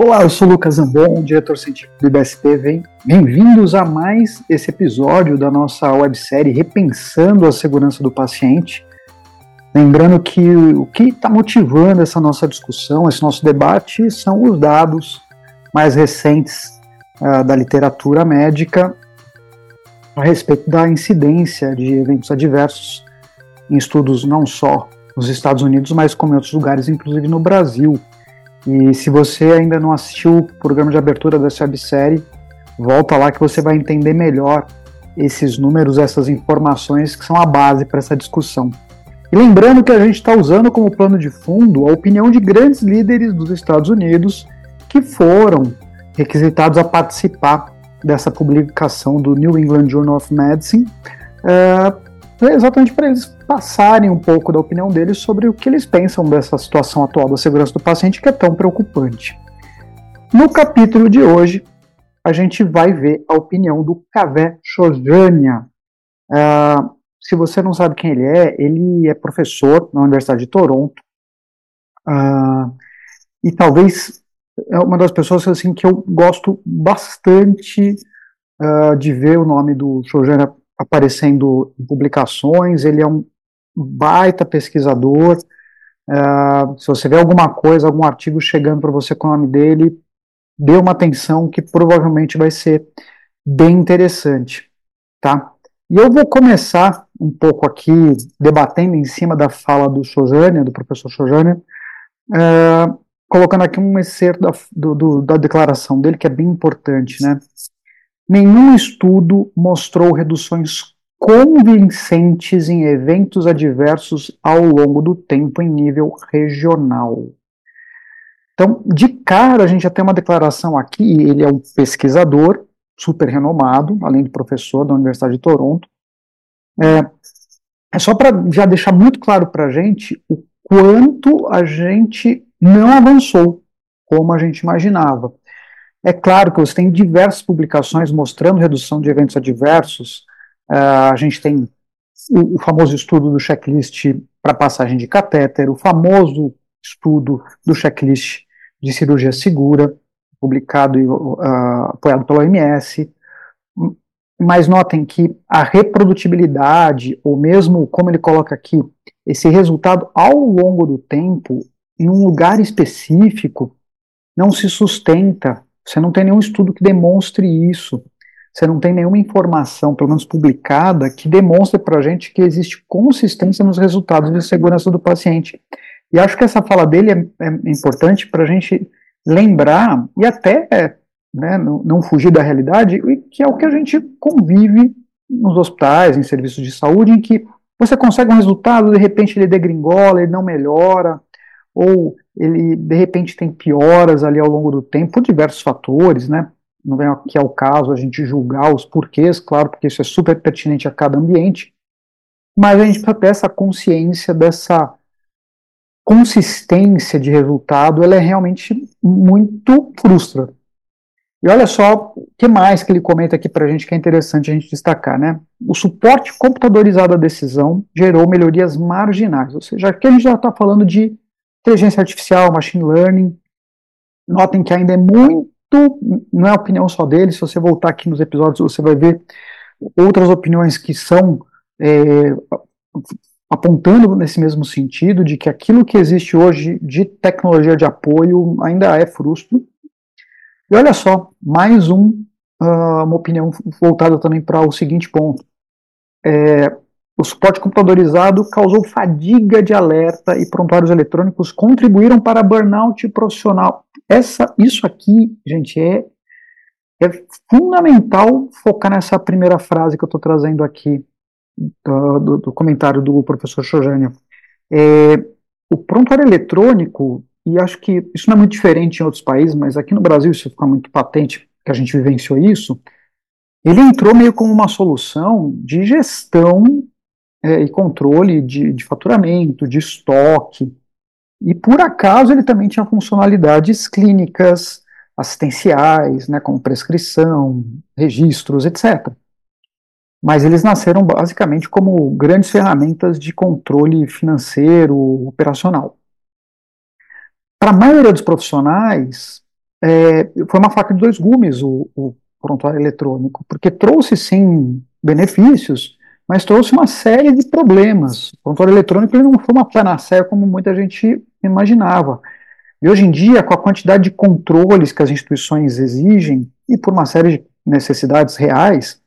Olá, eu sou Lucas Zambon, diretor científico do IBSP. Bem-vindos a mais esse episódio da nossa websérie Repensando a Segurança do Paciente. Lembrando que o que está motivando essa nossa discussão, esse nosso debate, são os dados mais recentes uh, da literatura médica a respeito da incidência de eventos adversos em estudos não só nos Estados Unidos, mas como em outros lugares, inclusive no Brasil. E se você ainda não assistiu o programa de abertura dessa websérie, volta lá que você vai entender melhor esses números, essas informações que são a base para essa discussão. E lembrando que a gente está usando como plano de fundo a opinião de grandes líderes dos Estados Unidos que foram requisitados a participar dessa publicação do New England Journal of Medicine, é, exatamente para eles passarem um pouco da opinião deles sobre o que eles pensam dessa situação atual da segurança do paciente que é tão preocupante. No capítulo de hoje, a gente vai ver a opinião do Kavé Chojania. Uh, se você não sabe quem ele é, ele é professor na Universidade de Toronto uh, e talvez é uma das pessoas assim que eu gosto bastante uh, de ver o nome do Chojania aparecendo em publicações. Ele é um baita pesquisador. Uh, se você vê alguma coisa, algum artigo chegando para você com o nome dele, dê uma atenção que provavelmente vai ser bem interessante, tá? E eu vou começar um pouco aqui debatendo em cima da fala do Sojânia, do professor Sojânia, uh, colocando aqui um excerto da, do, do, da declaração dele que é bem importante, né? Nenhum estudo mostrou reduções convincentes em eventos adversos ao longo do tempo em nível regional. Então, de cara, a gente já tem uma declaração aqui, ele é um pesquisador super renomado, além de professor da Universidade de Toronto. É, é só para já deixar muito claro para a gente o quanto a gente não avançou como a gente imaginava. É claro que você tem diversas publicações mostrando redução de eventos adversos, Uh, a gente tem o, o, famoso estudo do checklist para passagem de catéter, o famoso estudo do checklist de cirurgia segura, publicado e uh, apoiado pela OMS. Mas notem que a reprodutibilidade, ou mesmo como ele coloca aqui, esse resultado ao longo do tempo, em um lugar específico, não se sustenta. Você não tem nenhum estudo que demonstre isso você não tem nenhuma informação, pelo menos publicada, que demonstre para a gente que existe consistência nos resultados de segurança do paciente. E acho que essa fala dele é, é importante para a gente lembrar e até né, não, não fugir da realidade, que é o que a gente convive nos hospitais, em serviços de saúde, em que você consegue um resultado, de repente ele degringola, ele não melhora, ou ele de repente tem pioras ali ao longo do tempo, por diversos fatores, né? não vem aqui ao caso a gente julgar os porquês, claro, porque isso é super pertinente a cada ambiente, mas a gente precisa ter essa consciência dessa consistência de resultado, ela é realmente muito frustra. E olha só o que mais que ele comenta aqui para a gente que é interessante a gente destacar, né? O suporte computadorizado à decisão gerou melhorias marginais, ou seja, aqui a gente já está falando de inteligência artificial, machine learning. Notem que ainda é muito não é opinião só dele, se você voltar aqui nos episódios, você vai ver outras opiniões que são é, apontando nesse mesmo sentido, de que aquilo que existe hoje de tecnologia de apoio ainda é frustro. E olha só, mais um, uh, uma opinião voltada também para o seguinte ponto. É, o suporte computadorizado causou fadiga de alerta e prontuários eletrônicos contribuíram para burnout profissional. Essa, isso aqui, gente, é, é fundamental focar nessa primeira frase que eu estou trazendo aqui do, do, do, comentário do professor Chojânia. É, o prontuário eletrônico, e acho que isso não é muito diferente em outros países, mas aqui no Brasil isso fica muito patente, que a gente vivenciou isso, ele entrou meio como uma solução de gestão é, e controle de, de faturamento, de estoque. E por acaso ele também tinha funcionalidades clínicas, assistenciais, né, como prescrição, registros, etc. Mas eles nasceram basicamente como grandes ferramentas de controle financeiro, operacional. Para a maioria dos profissionais, é, foi uma faca de dois gumes o, o prontuário eletrônico, porque trouxe sim benefícios, mas trouxe uma série de problemas. O prontuário eletrônico ele não foi uma panaceia como muita gente imaginava. E hoje em dia, com a quantidade de controles que as instituições exigem, e por uma série de necessidades reais,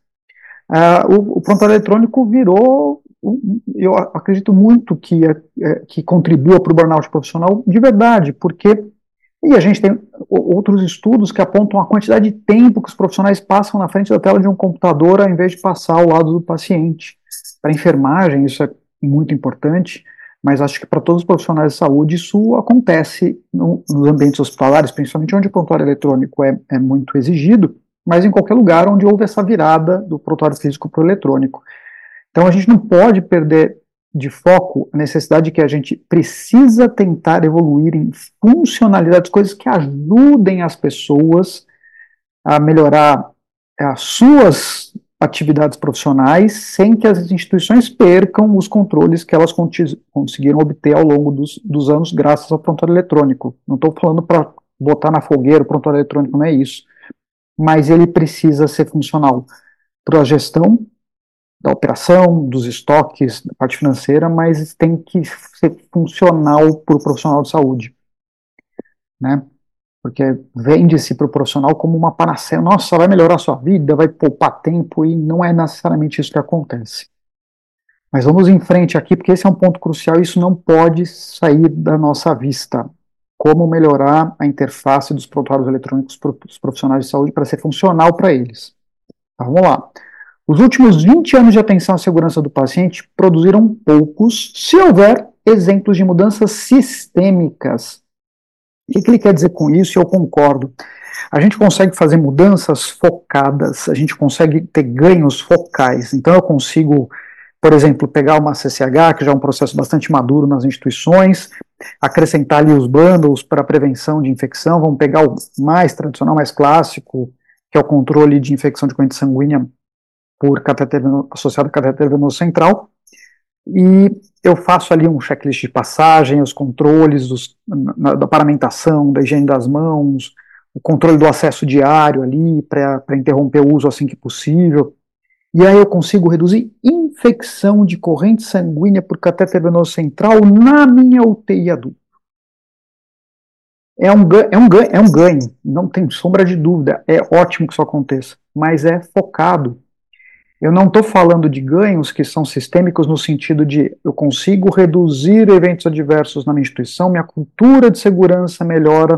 uh, o, o prontuário eletrônico virou, eu acredito muito que, é, que contribua para o burnout profissional de verdade, porque e a gente tem outros estudos que apontam a quantidade de tempo que os profissionais passam na frente da tela de um computador ao invés de passar ao lado do paciente. Para enfermagem, isso é muito importante, mas acho que para todos os profissionais de saúde isso acontece no, nos ambientes hospitalares, principalmente onde o prontuário eletrônico é, é muito exigido, mas em qualquer lugar onde houve essa virada do prontuário físico para o eletrônico. Então a gente não pode perder de foco a necessidade de que a gente precisa tentar evoluir em funcionalidades, coisas que ajudem as pessoas a melhorar as suas atividades profissionais sem que as instituições percam os controles que elas conseguiram obter ao longo dos, dos anos graças ao prontuário eletrônico. Não estou falando para botar na fogueira o prontuário eletrônico, não é isso. Mas ele precisa ser funcional para a gestão da operação, dos estoques, da parte financeira, mas tem que ser funcional para o profissional de saúde. Né? Porque vende-se para o profissional como uma panaceia, nossa, vai melhorar a sua vida, vai poupar tempo, e não é necessariamente isso que acontece. Mas vamos em frente aqui, porque esse é um ponto crucial e isso não pode sair da nossa vista. Como melhorar a interface dos prontuários eletrônicos para os profissionais de saúde para ser funcional para eles. Então, vamos lá. Os últimos 20 anos de atenção à segurança do paciente produziram poucos, se houver, exemplos de mudanças sistêmicas. O que, ele quer dizer com isso? Eu concordo. A gente consegue fazer mudanças focadas, a gente consegue ter ganhos focais. Então, eu consigo, por exemplo, pegar uma CCH, que já é um processo bastante maduro nas instituições, acrescentar ali os bundles para prevenção de infecção, vamos pegar o mais tradicional, mais clássico, que é o controle de infecção de corrente sanguínea por catéter associado a catéter venoso central, e eu faço ali um checklist de passagem, os controles dos, na, da paramentação, da higiene das mãos, o controle do acesso diário ali, para interromper o uso assim que possível. E aí eu consigo reduzir infecção de corrente sanguínea por catéter venoso central na minha UTI adulto. É um, é, um, é um ganho, não tem sombra de dúvida, é ótimo que isso aconteça, mas é focado eu não estou falando de ganhos que são sistêmicos no sentido de eu consigo reduzir eventos adversos na minha instituição, minha cultura de segurança melhora,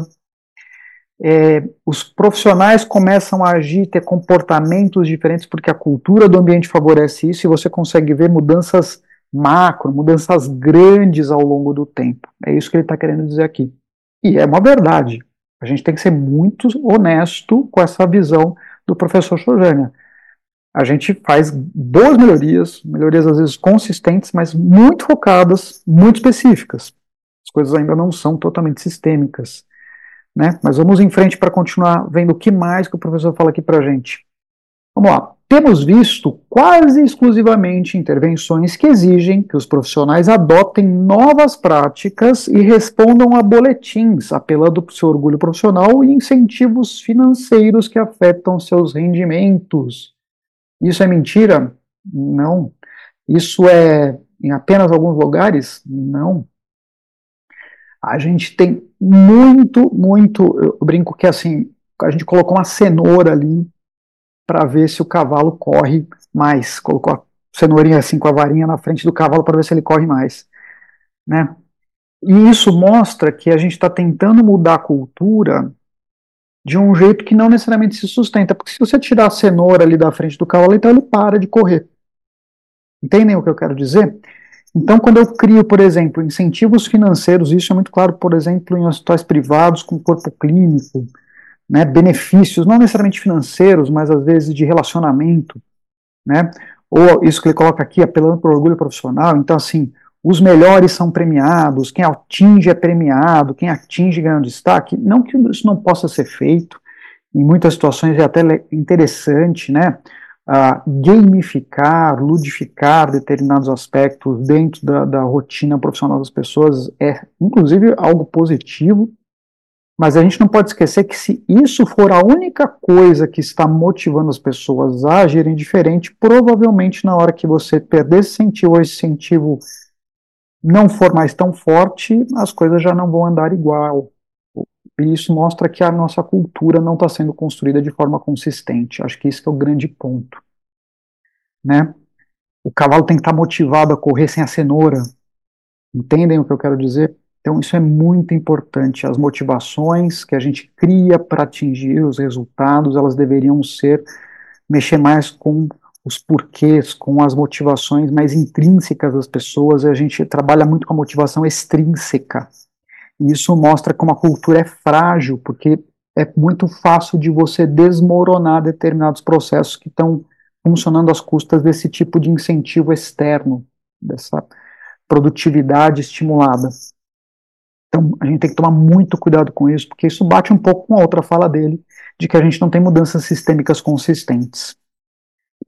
é, os profissionais começam a agir, ter comportamentos diferentes porque a cultura do ambiente favorece isso e você consegue ver mudanças macro, mudanças grandes ao longo do tempo. É isso que ele está querendo dizer aqui. E é uma verdade. A gente tem que ser muito honesto com essa visão do professor Chojânia a gente faz boas melhorias, melhorias às vezes consistentes, mas muito focadas, muito específicas. As coisas ainda não são totalmente sistêmicas. Né? Mas vamos em frente para continuar vendo o que mais que o professor fala aqui para a gente. Vamos lá. Temos visto quase exclusivamente intervenções que exigem que os profissionais adotem novas práticas e respondam a boletins, apelando para o seu orgulho profissional e incentivos financeiros que afetam seus rendimentos. Isso é mentira? Não. Isso é em apenas alguns lugares? Não. A gente tem muito, muito. Eu brinco que assim, a gente colocou uma cenoura ali para ver se o cavalo corre mais. Colocou a cenourinha assim com a varinha na frente do cavalo para ver se ele corre mais. Né? E isso mostra que a gente está tentando mudar a cultura de um jeito que não necessariamente se sustenta. Porque se você tirar a cenoura ali da frente do cavalo, então ele para de correr. Entendem o que eu quero dizer? Então, quando eu crio, por exemplo, incentivos financeiros, isso é muito claro, por exemplo, em hospitais privados com corpo clínico, né, benefícios, não necessariamente financeiros, mas às vezes de relacionamento, né, ou isso que ele coloca aqui, apelando para o orgulho profissional, então assim, os melhores são premiados, quem atinge é premiado, quem atinge ganha um destaque. Não que isso não possa ser feito, em muitas situações é até interessante, né? Uh, gamificar, ludificar determinados aspectos dentro da, da rotina profissional das pessoas é, inclusive, algo positivo, Mas a gente não pode esquecer que se isso for a única coisa que está motivando as pessoas a agirem diferente, provavelmente na hora que você perder esse incentivo, esse incentivo não for mais tão forte, as coisas já não vão andar igual. E isso mostra que a nossa cultura não está sendo construída de forma consistente. Acho que isso é o grande ponto. Né? O cavalo tem que estar tá motivado a correr sem a cenoura. Entendem o que eu quero dizer? Então, isso é muito importante. As motivações que a gente cria para atingir os resultados, elas deveriam ser mexer mais com os porquês, com as motivações mais intrínsecas das pessoas. A gente trabalha muito com a motivação extrínseca. E isso mostra como a cultura é frágil, porque é muito fácil de você desmoronar determinados processos que estão funcionando às custas desse tipo de incentivo externo, dessa produtividade estimulada. Então, a gente tem que tomar muito cuidado com isso, porque isso bate um pouco com a outra fala dele, de que a gente não tem mudanças sistêmicas consistentes.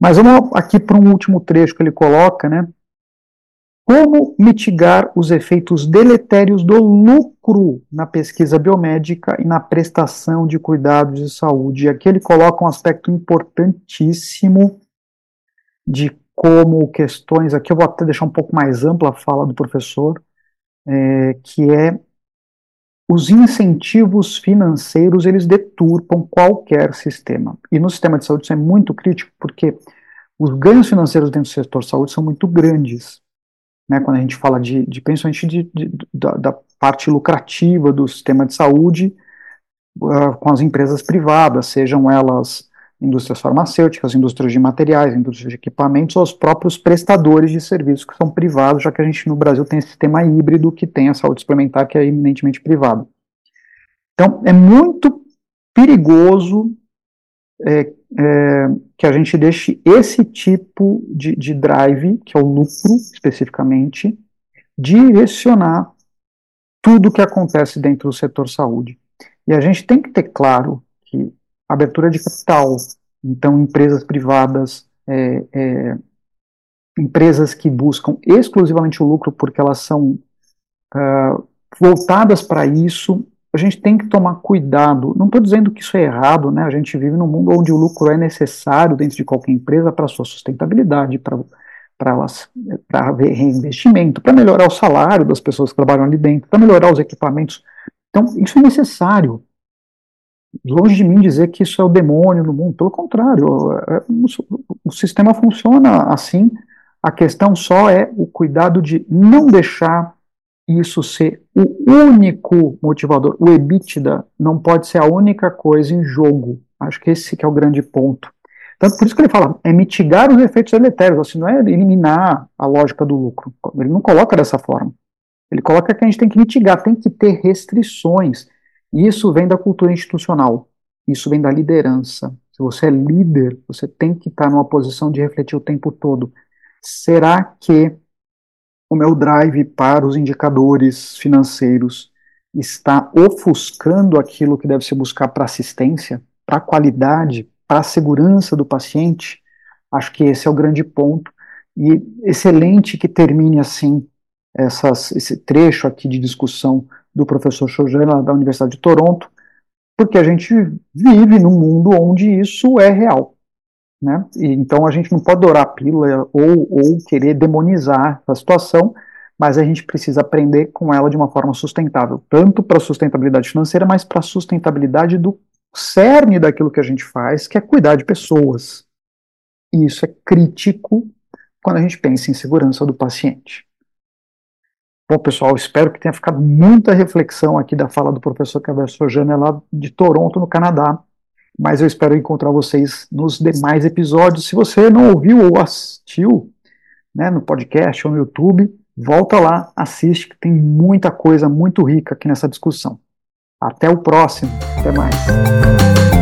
Mas vamos aqui para um último trecho que ele coloca, né? Como mitigar os efeitos deletérios do lucro na pesquisa biomédica e na prestação de cuidados de saúde? Aqui ele coloca um aspecto importantíssimo de como questões, aqui eu vou até deixar um pouco mais ampla a fala do professor, é, que é os incentivos financeiros eles deturpam qualquer sistema. E no sistema de saúde isso é muito crítico porque os ganhos financeiros dentro do setor de saúde são muito grandes. Né, quando a gente fala de, de principalmente de, de, da, da, parte lucrativa do sistema de saúde uh, com as empresas privadas, sejam elas indústrias farmacêuticas, indústrias de materiais, indústrias de equipamentos, ou os próprios prestadores de serviços que são privados, já que a gente no Brasil tem esse sistema híbrido que tem a saúde suplementar, que é eminentemente privado. Então, é muito perigoso é, é, que a gente deixe esse tipo de, de drive, que é o lucro especificamente, direcionar tudo o que acontece dentro do setor saúde. E a gente tem que ter claro que abertura de capital, então empresas privadas, é, é, empresas que buscam exclusivamente o lucro porque elas são uh, voltadas para isso, a gente tem que tomar cuidado. Não estou dizendo que isso é errado, né? A gente vive num mundo onde o lucro é necessário dentro de qualquer empresa para sua sustentabilidade, para para para reinvestimento, para melhorar o salário das pessoas que trabalham ali dentro, para melhorar os equipamentos. Então, isso é necessário longe de mim dizer que isso é o demônio no mundo, pelo contrário, é, o sistema funciona assim, a questão só é o cuidado de não deixar isso ser o único motivador. O EBITDA não pode ser a única coisa em jogo. Acho que esse que é o grande ponto. Tanto por isso que ele fala, é mitigar os efeitos deletérios, assim, não é eliminar a lógica do lucro. Ele não coloca dessa forma. Ele coloca que a gente tem que mitigar, tem que ter restrições. Isso vem da cultura institucional, isso vem da liderança. Se você é líder, você tem que estar numa posição de refletir o tempo todo. Será que o meu drive para os indicadores financeiros está ofuscando aquilo que deve se buscar para assistência, para qualidade, para a segurança do paciente? Acho que esse é o grande ponto. E excelente que termine assim essas, esse trecho aqui de discussão do professor Chojana da Universidade de Toronto, porque a gente vive num mundo onde isso é real. Né? E, então a gente não pode dourar a pílula ou, ou querer demonizar a situação, mas a gente precisa aprender com ela de uma forma sustentável, tanto para a sustentabilidade financeira, mas para a sustentabilidade do cerne daquilo que a gente faz, que é cuidar de pessoas. E isso é crítico quando a gente pensa em segurança do paciente. Bom, pessoal, espero que tenha ficado muita reflexão aqui da fala do professor Caber Sojana lá de Toronto, no Canadá. Mas eu espero encontrar vocês nos demais episódios. Se você não ouviu ou assistiu né, no podcast ou no YouTube, volta lá, assiste, que tem muita coisa muito rica aqui nessa discussão. Até o próximo. Até mais.